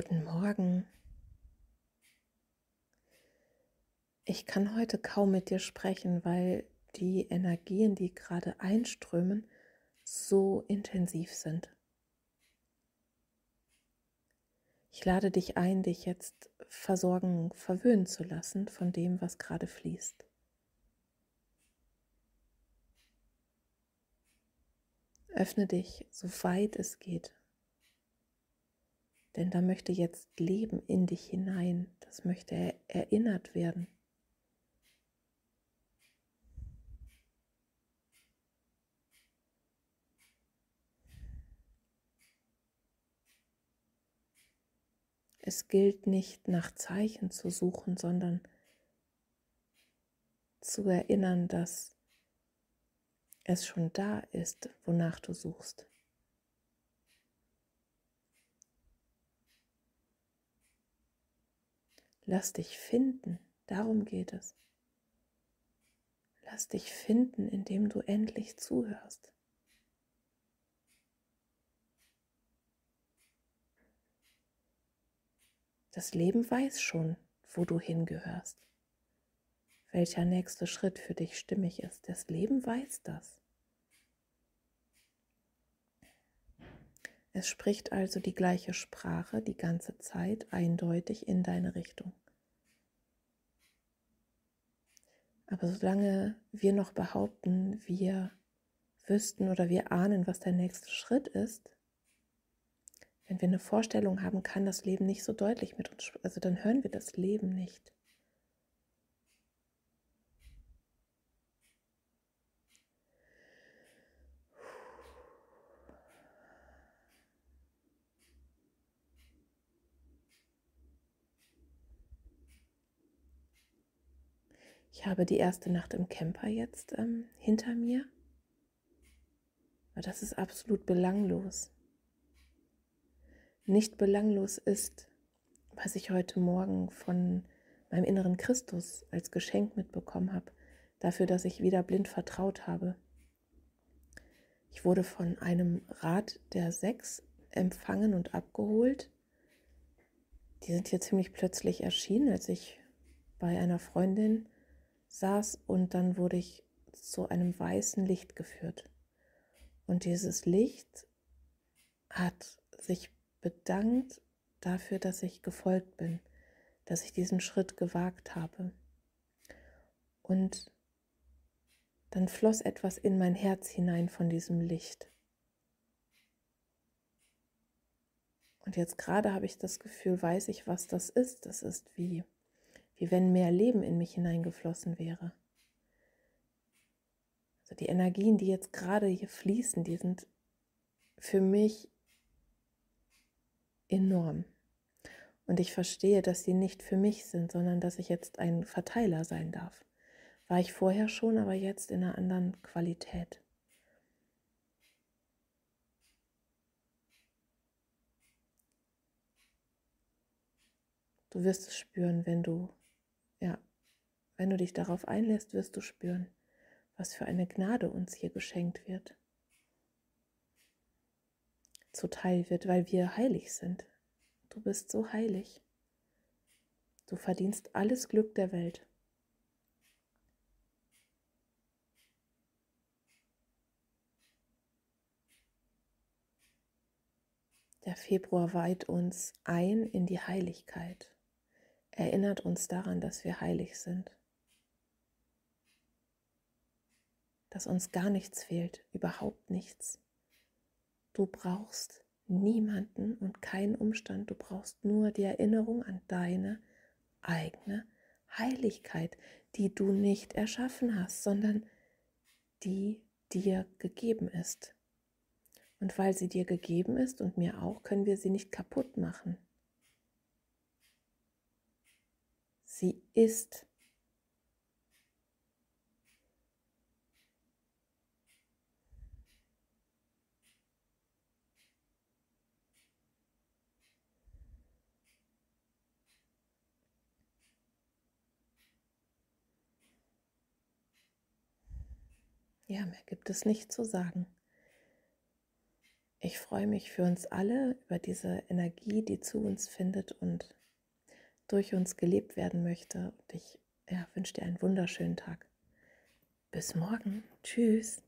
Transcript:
Guten Morgen. Ich kann heute kaum mit dir sprechen, weil die Energien, die gerade einströmen, so intensiv sind. Ich lade dich ein, dich jetzt versorgen, verwöhnen zu lassen von dem, was gerade fließt. Öffne dich, so weit es geht denn da möchte jetzt Leben in dich hinein, das möchte erinnert werden. Es gilt nicht nach Zeichen zu suchen, sondern zu erinnern, dass es schon da ist, wonach du suchst. Lass dich finden, darum geht es. Lass dich finden, indem du endlich zuhörst. Das Leben weiß schon, wo du hingehörst, welcher nächste Schritt für dich stimmig ist. Das Leben weiß das. Es spricht also die gleiche Sprache die ganze Zeit eindeutig in deine Richtung. Aber solange wir noch behaupten, wir wüssten oder wir ahnen, was der nächste Schritt ist, wenn wir eine Vorstellung haben, kann das Leben nicht so deutlich mit uns, also dann hören wir das Leben nicht. Ich habe die erste Nacht im Camper jetzt ähm, hinter mir. Aber das ist absolut belanglos. Nicht belanglos ist, was ich heute Morgen von meinem inneren Christus als Geschenk mitbekommen habe, dafür, dass ich wieder blind vertraut habe. Ich wurde von einem Rat der Sechs empfangen und abgeholt. Die sind hier ziemlich plötzlich erschienen, als ich bei einer Freundin saß und dann wurde ich zu einem weißen Licht geführt. Und dieses Licht hat sich bedankt dafür, dass ich gefolgt bin, dass ich diesen Schritt gewagt habe. Und dann floss etwas in mein Herz hinein von diesem Licht. Und jetzt gerade habe ich das Gefühl, weiß ich, was das ist. Das ist wie wie wenn mehr Leben in mich hineingeflossen wäre. Also die Energien, die jetzt gerade hier fließen, die sind für mich enorm. Und ich verstehe, dass sie nicht für mich sind, sondern dass ich jetzt ein Verteiler sein darf. War ich vorher schon, aber jetzt in einer anderen Qualität. Du wirst es spüren, wenn du wenn du dich darauf einlässt, wirst du spüren, was für eine Gnade uns hier geschenkt wird. Zuteil wird, weil wir heilig sind. Du bist so heilig. Du verdienst alles Glück der Welt. Der Februar weiht uns ein in die Heiligkeit erinnert uns daran, dass wir heilig sind, dass uns gar nichts fehlt, überhaupt nichts. Du brauchst niemanden und keinen Umstand, du brauchst nur die Erinnerung an deine eigene Heiligkeit, die du nicht erschaffen hast, sondern die dir gegeben ist. Und weil sie dir gegeben ist und mir auch, können wir sie nicht kaputt machen. Sie ist. Ja, mehr gibt es nicht zu sagen. ich freue mich für uns alle über diese Energie, die zu uns findet und durch uns gelebt werden möchte. Und ich ja, wünsche dir einen wunderschönen Tag. Bis morgen. Tschüss.